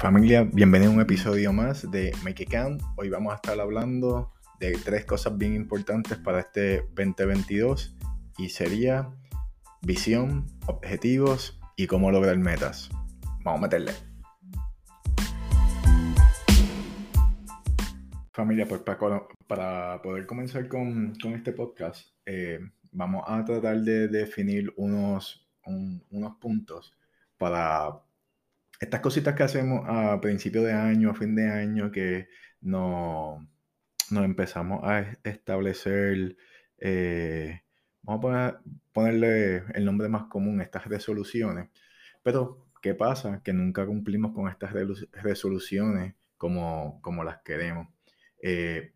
Familia, bienvenido a un episodio más de Make It Count. Hoy vamos a estar hablando de tres cosas bien importantes para este 2022 y sería visión, objetivos y cómo lograr metas. Vamos a meterle. Familia, pues para, poder comenzar con, este podcast, eh, vamos a tratar de definir unos, unos puntos para estas cositas que hacemos a principio de año, a fin de año, que no, nos empezamos a establecer, eh, vamos a ponerle el nombre más común, estas resoluciones. Pero, ¿qué pasa? Que nunca cumplimos con estas resoluciones como, como las queremos. Eh,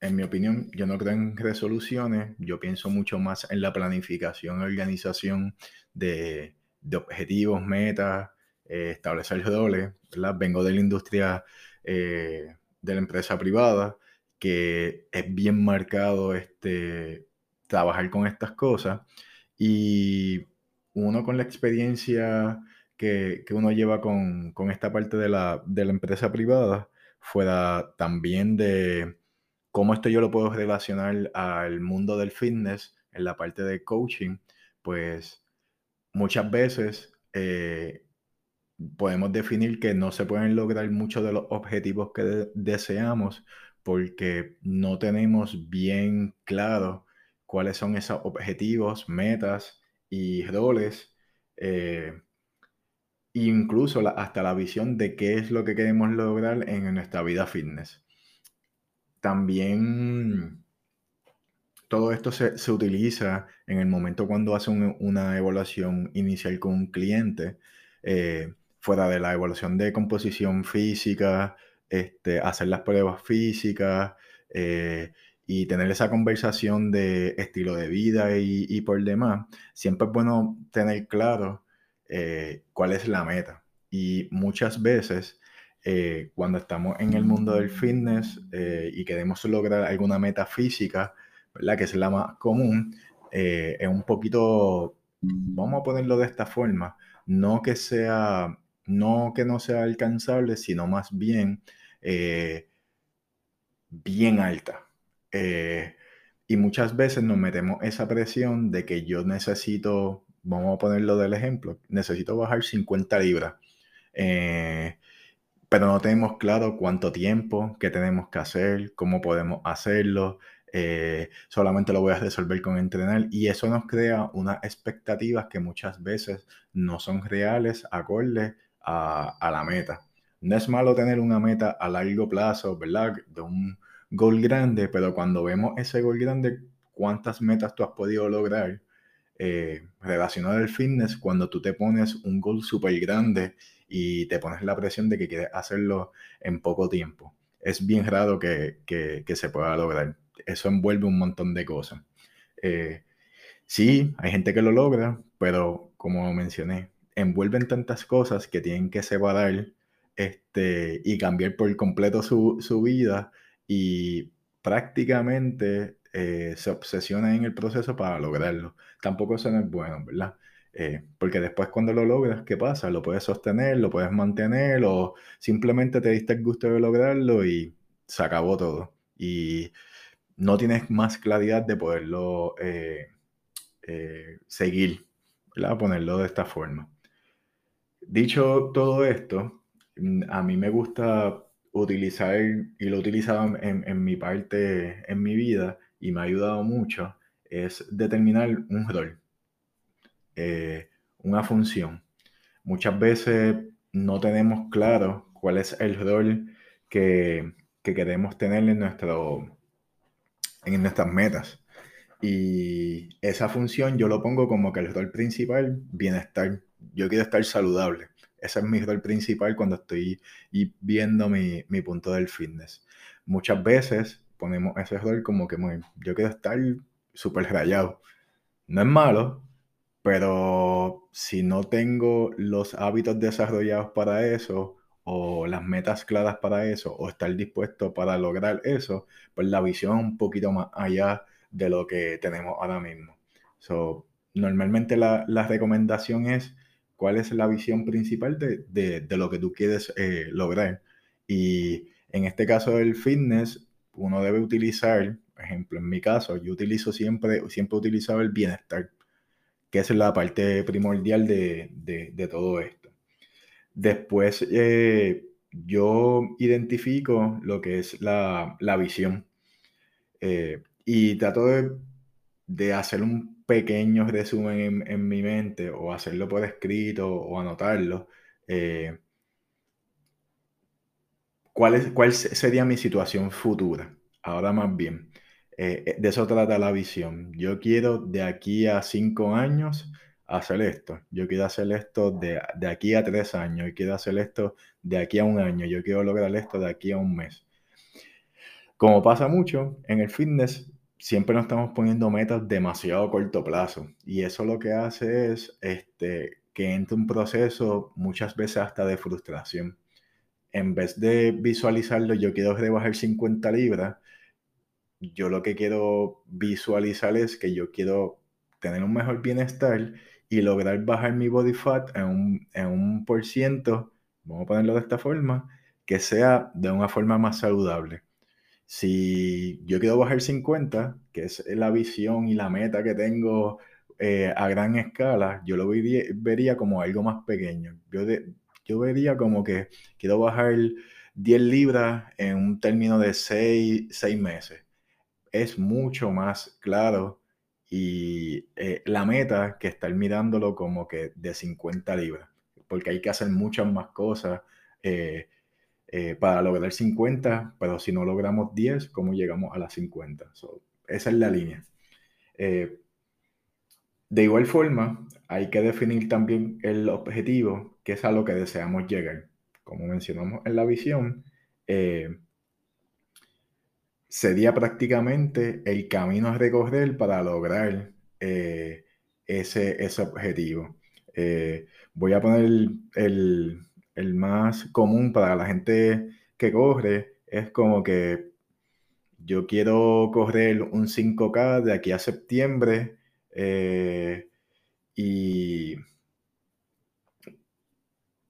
en mi opinión, yo no creo en resoluciones, yo pienso mucho más en la planificación organización de, de objetivos, metas, eh, establecer doble, ¿verdad? Vengo de la industria eh, de la empresa privada, que es bien marcado este, trabajar con estas cosas. Y uno con la experiencia que, uno lleva con, esta parte de la, de la empresa privada, fuera también de cómo esto yo lo puedo relacionar al mundo del fitness en la parte de coaching, pues muchas veces eh, podemos definir que no se pueden lograr muchos de los objetivos que deseamos porque no tenemos bien claro cuáles son esos objetivos, metas y roles, eh, incluso hasta la visión de qué es lo que queremos lograr en nuestra vida fitness. También todo esto se, utiliza en el momento cuando hace una evaluación inicial con un cliente. Eh, fuera de la evaluación de composición física, este, hacer las pruebas físicas eh, y tener esa conversación de estilo de vida y, por demás, siempre es bueno tener claro eh, cuál es la meta. Y muchas veces, eh, cuando estamos en el mundo del fitness y queremos lograr alguna meta física, ¿verdad? que es la más común, es un poquito, vamos a ponerlo de esta forma, no que sea no que no sea alcanzable, sino más bien eh, bien alta. Eh, y muchas veces nos metemos esa presión de que yo necesito, vamos a ponerlo del ejemplo, necesito bajar 50 libras. Eh, pero no tenemos claro cuánto tiempo, qué tenemos que hacer, cómo podemos hacerlo. solamente lo voy a resolver con entrenar y eso nos crea unas expectativas que muchas veces no son reales, acordes a, la meta. No es malo tener una meta a largo plazo, ¿verdad? De un gol grande, pero cuando vemos ese gol grande, ¿cuántas metas tú has podido lograr eh, relacionado al fitness cuando tú te pones un gol súper grande y te pones la presión de que quieres hacerlo en poco tiempo? Es bien raro que, se pueda lograr. Eso envuelve un montón de cosas. Eh, sí, hay gente que lo logra, pero como mencioné, envuelven tantas cosas que tienen que separar este, y cambiar por completo su, vida y prácticamente eh, se obsesionan en el proceso para lograrlo. Tampoco eso no es bueno, ¿verdad? Eh, porque después cuando lo logras, ¿qué pasa? Lo puedes sostener, lo puedes mantener o simplemente te diste el gusto de lograrlo y se acabó todo. Y no tienes más claridad de poderlo eh, seguir, ¿verdad? Ponerlo de esta forma. Dicho todo esto, mm, a mí me gusta utilizar, y lo he utilizado en, mi parte, en mi vida, y me ha ayudado mucho, es determinar un rol, eh, una función. Muchas veces no tenemos claro cuál es el rol que, queremos tener en, nuestro, en nuestras metas. Y esa función yo lo pongo como que el rol principal, bienestar yo quiero estar saludable. Ese es mi rol principal cuando estoy viendo mi, punto del fitness. Muchas veces ponemos ese rol como que muy, yo quiero estar súper rayado. No es malo, pero si no tengo los hábitos desarrollados para eso, o las metas claras para eso, o estar dispuesto para lograr eso, pues la visión un poquito más allá de lo que tenemos ahora mismo. So, normalmente la, la recomendación es cuál es la visión principal de, lo que tú quieres eh, lograr. Y en este caso del fitness, uno debe utilizar, por ejemplo, en mi caso, yo utilizo siempre, siempre utilizado el bienestar, que es la parte primordial de, todo esto. Después, eh, yo identifico lo que es la, visión eh, y trato de, hacer un pequeño resumen en, mi mente o hacerlo por escrito o anotarlo. Eh, ¿cuál, es, ¿Cuál sería mi situación futura? Ahora más bien, eh, de eso trata la visión. Yo quiero de aquí a cinco años hacer esto. Yo quiero hacer esto de, aquí a tres años. Yo quiero hacer esto de aquí a un año. Yo quiero lograr esto de aquí a un mes. Como pasa mucho en el fitness, siempre nos estamos poniendo metas demasiado corto plazo. Y eso lo que hace es este, que entre un proceso muchas veces hasta de frustración. En vez de visualizarlo, yo quiero rebajar 50 libras, yo lo que quiero visualizar es que yo quiero tener un mejor bienestar y lograr bajar mi body fat en un, en un por ciento, vamos a ponerlo de esta forma, que sea de una forma más saludable. Si yo quiero bajar 50, que es la visión y la meta que tengo eh, a gran escala, yo lo vería, como algo más pequeño. Yo, yo vería como que quiero bajar 10 libras en un término de 6, 6 meses. Es mucho más claro y eh, la meta que estar mirándolo como que de 50 libras, porque hay que hacer muchas más cosas eh, eh, para lograr 50, pero si no logramos 10, ¿cómo llegamos a las 50? esa es la línea. de igual forma, hay que definir también el objetivo, que es a lo que deseamos llegar. Como mencionamos en la visión, sería prácticamente el camino a recorrer para lograr eh, ese, ese, objetivo. Eh, voy a poner el, más común para la gente que corre, es como que yo quiero correr un 5K de aquí a septiembre eh, y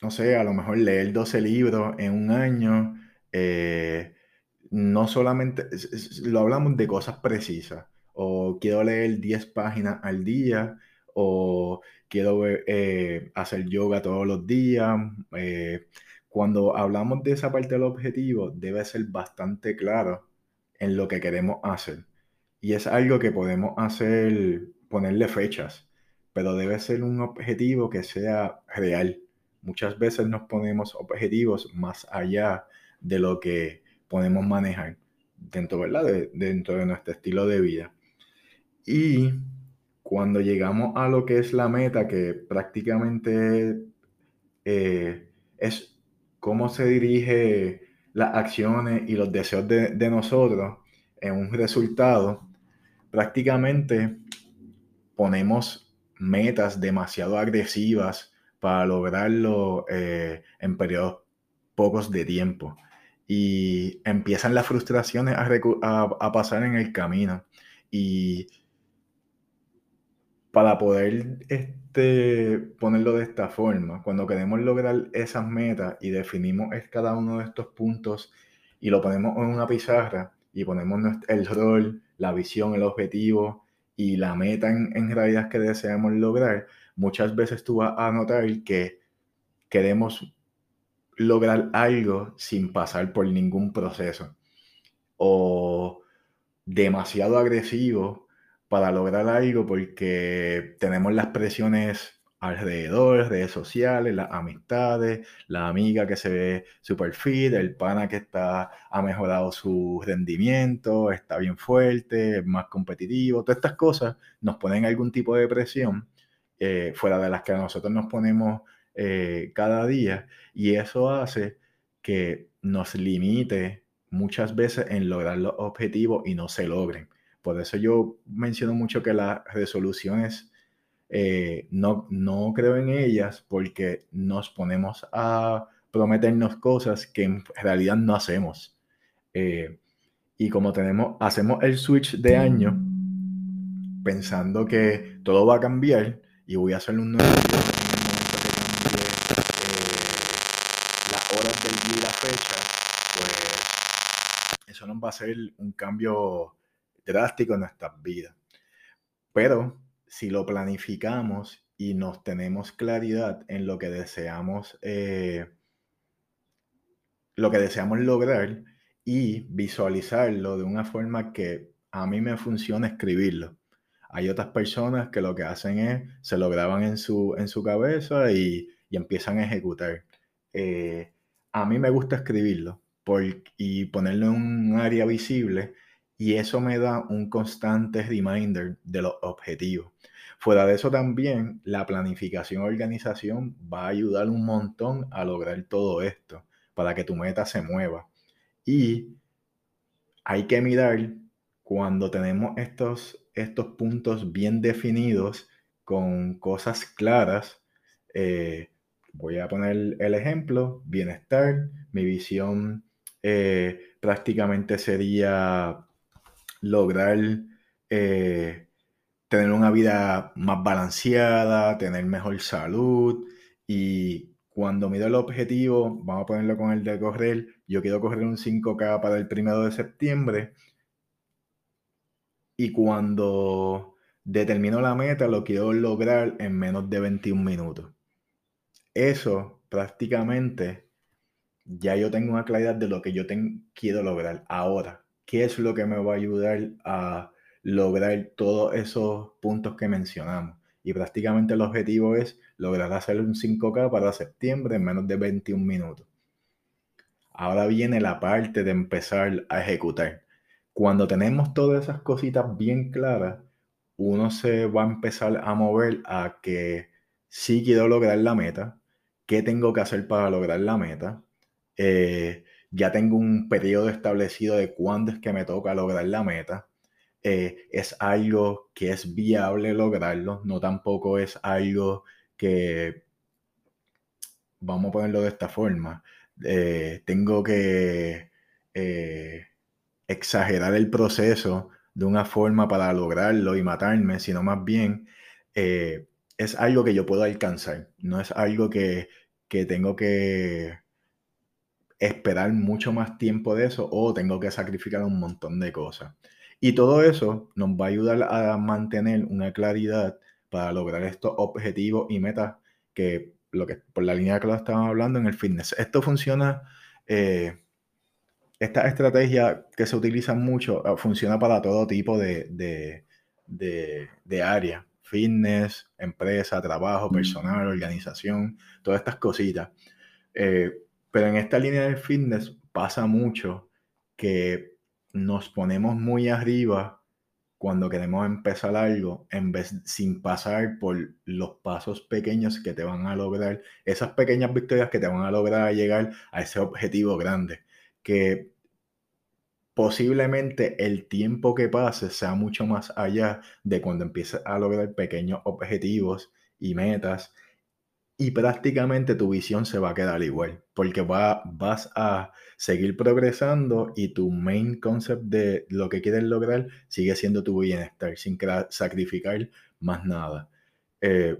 no sé, a lo mejor leer 12 libros en un año no solamente, lo hablamos de cosas precisas, o quiero leer 10 páginas al día, o quiero eh, hacer yoga todos los días. Eh, cuando hablamos de esa parte del objetivo, debe ser bastante claro en lo que queremos hacer. Y es algo que podemos hacer, ponerle fechas, pero debe ser un objetivo que sea real. Muchas veces nos ponemos objetivos más allá de lo que podemos manejar dentro, ¿verdad? De, dentro de nuestro estilo de vida. Y cuando llegamos a lo que es la meta, que prácticamente eh, es cómo se dirige las acciones y los deseos de, nosotros en un resultado, prácticamente ponemos metas demasiado agresivas para lograrlo eh, en periodos pocos de tiempo y empiezan las frustraciones a, pasar en el camino. Y para poder este, ponerlo de esta forma, cuando queremos lograr esas metas y definimos cada uno de estos puntos y lo ponemos en una pizarra y ponemos el rol, la visión, el objetivo y la meta en, en realidad que deseamos lograr, muchas veces tú vas a notar que queremos lograr algo sin pasar por ningún proceso o demasiado agresivo para lograr algo porque tenemos las presiones alrededor, redes sociales, las amistades, la amiga que se ve super fit, el pana que está, ha mejorado su rendimiento, está bien fuerte, es más competitivo, todas estas cosas nos ponen algún tipo de presión eh, fuera de las que nosotros nos ponemos eh, cada día y eso hace que nos limite muchas veces en lograr los objetivos y no se logren. Por eso yo menciono mucho que las resoluciones eh, no, no creo en ellas porque nos ponemos a prometernos cosas que en realidad no hacemos. Eh, y como tenemos, hacemos el switch de año pensando que todo va a cambiar y voy a hacer un nuevo momento que eh, cambie las horas del día y la fecha, pues eso nos va a hacer un cambio drástico en nuestras vidas. Pero si lo planificamos y nos tenemos claridad en lo que deseamos, eh, lo que deseamos lograr y visualizarlo de una forma que a mí me funciona escribirlo. Hay otras personas que lo que hacen es, se lo graban en su, en su cabeza y, empiezan a ejecutar. Eh, a mí me gusta escribirlo y ponerlo en un área visible y eso me da un constante reminder de los objetivos. Fuera de eso también, la planificación organización va a ayudar un montón a lograr todo esto para que tu meta se mueva. Y hay que mirar cuando tenemos estos, estos puntos bien definidos con cosas claras. Eh, voy a poner el ejemplo, bienestar, mi visión eh, prácticamente sería lograr eh, tener una vida más balanceada, tener mejor salud y cuando mido el objetivo, vamos a ponerlo con el de correr, yo quiero correr un 5K para el primero de septiembre y cuando determino la meta lo quiero lograr en menos de 21 minutos. Eso prácticamente ya yo tengo una claridad de lo que yo quiero lograr ahora. ¿Qué es lo que me va a ayudar a lograr todos esos puntos que mencionamos? Y prácticamente el objetivo es lograr hacer un 5K para septiembre en menos de 21 minutos. Ahora viene la parte de empezar a ejecutar. Cuando tenemos todas esas cositas bien claras, uno se va a empezar a mover a que sí quiero lograr la meta, qué tengo que hacer para lograr la meta, eh, ya tengo un periodo establecido de cuándo es que me toca lograr la meta. Eh, es algo que es viable lograrlo, no tampoco es algo que, vamos a ponerlo de esta forma, eh, tengo que exagerar el proceso de una forma para lograrlo y matarme, sino más bien es algo que yo puedo alcanzar, no es algo que, que tengo que esperar mucho más tiempo de eso o tengo que sacrificar un montón de cosas. Y todo eso nos va a ayudar a mantener una claridad para lograr estos objetivos y metas que, lo que por la línea que lo estábamos hablando en el fitness. Esto funciona, eh, esta estrategia que se utiliza mucho, ah, funciona para todo tipo de, de, de, de áreas. Fitness, empresa, trabajo, personal, organización, todas estas cositas. Eh, pero en esta línea de fitness pasa mucho que nos ponemos muy arriba cuando queremos empezar algo en vez sin pasar por los pasos pequeños que te van a lograr, esas pequeñas victorias que te van a lograr llegar a ese objetivo grande, que posiblemente el tiempo que pase sea mucho más allá de cuando empieces a lograr pequeños objetivos y metas y prácticamente tu visión se va a quedar igual, porque va, vas a seguir progresando y tu main concept de lo que quieres lograr sigue siendo tu bienestar, sin sacrificar más nada. Eh,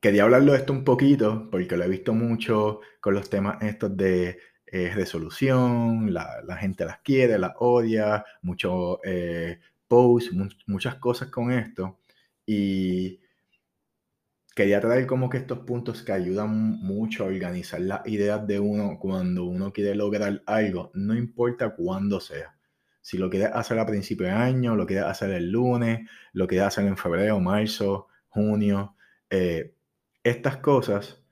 quería hablarlo de esto un poquito, porque lo he visto mucho con los temas estos de eh, resolución, la, gente las quiere, las odia, muchos eh, posts, muchas cosas con esto. Y quería traer como que estos puntos que ayudan mucho a organizar las ideas de uno cuando uno quiere lograr algo, no importa cuándo sea. Si lo quieres hacer a principio de año, lo quieres hacer el lunes, lo quieres hacer en febrero, marzo, junio, eh, estas cosas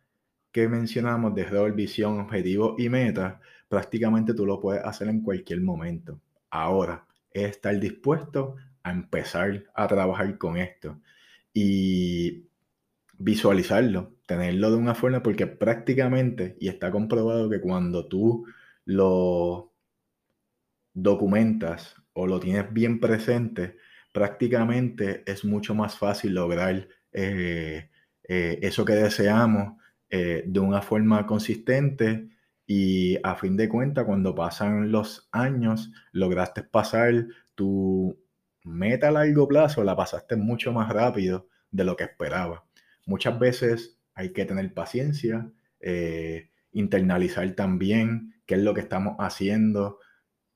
que mencionamos de rol, visión, objetivo y meta, prácticamente tú lo puedes hacer en cualquier momento. Ahora, es estar dispuesto a empezar a trabajar con esto. Y visualizarlo, tenerlo de una forma, porque prácticamente, y está comprobado que cuando tú lo documentas o lo tienes bien presente, prácticamente es mucho más fácil lograr eh, eh, eso que deseamos eh, de una forma consistente y a fin de cuentas cuando pasan los años lograste pasar tu meta a largo plazo, la pasaste mucho más rápido de lo que esperaba. Muchas veces hay que tener paciencia, eh, internalizar también qué es lo que estamos haciendo,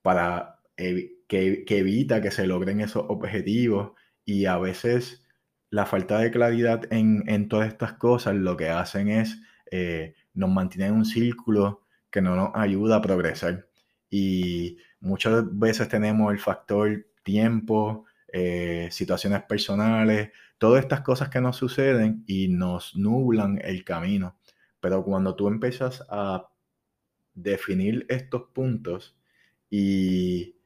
para que, evita que se logren esos objetivos y a veces la falta de claridad en, todas estas cosas lo que hacen es eh, nos mantienen en un círculo que no nos ayuda a progresar. Y muchas veces tenemos el factor tiempo, eh, situaciones personales, todas estas cosas que nos suceden y nos nublan el camino. Pero cuando tú empiezas a definir estos puntos y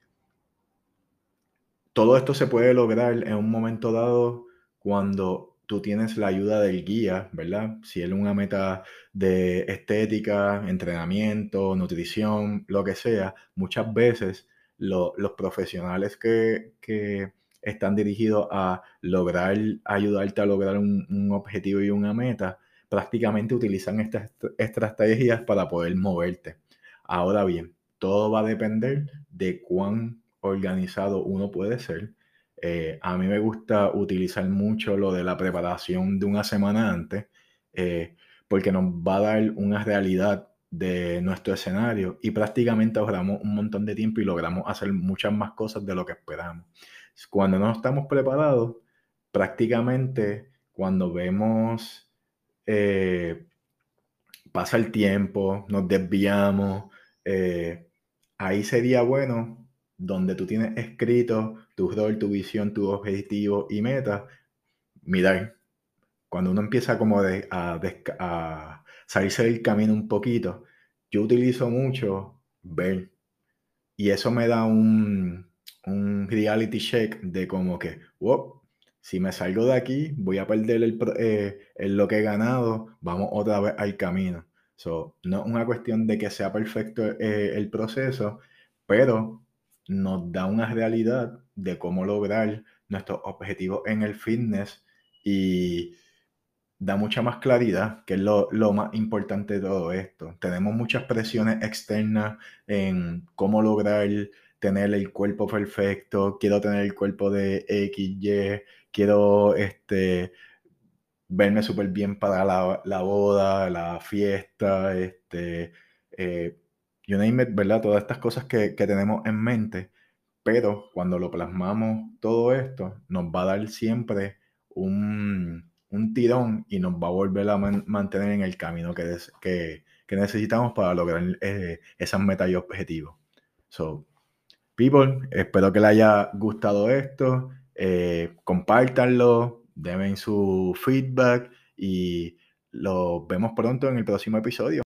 todo esto se puede lograr en un momento dado cuando tú tienes la ayuda del guía, ¿verdad? Si es una meta de estética, entrenamiento, nutrición, lo que sea, muchas veces los profesionales que, están dirigidos a lograr, ayudarte a lograr un, objetivo y una meta, prácticamente utilizan estas estrategias para poder moverte. Ahora bien, todo va a depender de cuán organizado uno puede ser. Eh, a mí me gusta utilizar mucho lo de la preparación de una semana antes, eh, porque nos va a dar una realidad de nuestro escenario y prácticamente ahorramos un montón de tiempo y logramos hacer muchas más cosas de lo que esperamos. Cuando no estamos preparados, prácticamente cuando vemos, eh, pasa el tiempo, nos desviamos, ahí sería bueno donde tú tienes escrito tu rol, tu visión, tu objetivo y meta, mirar. Cuando uno empieza como a, salirse del camino un poquito, yo utilizo mucho ver. Y eso me da un, un reality check de como que, wow, si me salgo de aquí, voy a perder el, eh, lo que he ganado, vamos otra vez al camino. So, no es una cuestión de que sea perfecto eh, el proceso, pero nos da una realidad de cómo lograr nuestros objetivos en el fitness y da mucha más claridad, que es lo, más importante de todo esto. Tenemos muchas presiones externas en cómo lograr tener el cuerpo perfecto, quiero tener el cuerpo de XY, quiero este, verme súper bien para la, boda, la fiesta, este, eh, you name it, ¿verdad? Todas estas cosas que, tenemos en mente, pero cuando lo plasmamos todo esto, nos va a dar siempre un, tirón y nos va a volver a mantener en el camino que, que, necesitamos para lograr eh, esas metas y objetivos. So, people, espero que les haya gustado esto. Eh, compártanlo, su feedback y los vemos pronto en el próximo episodio.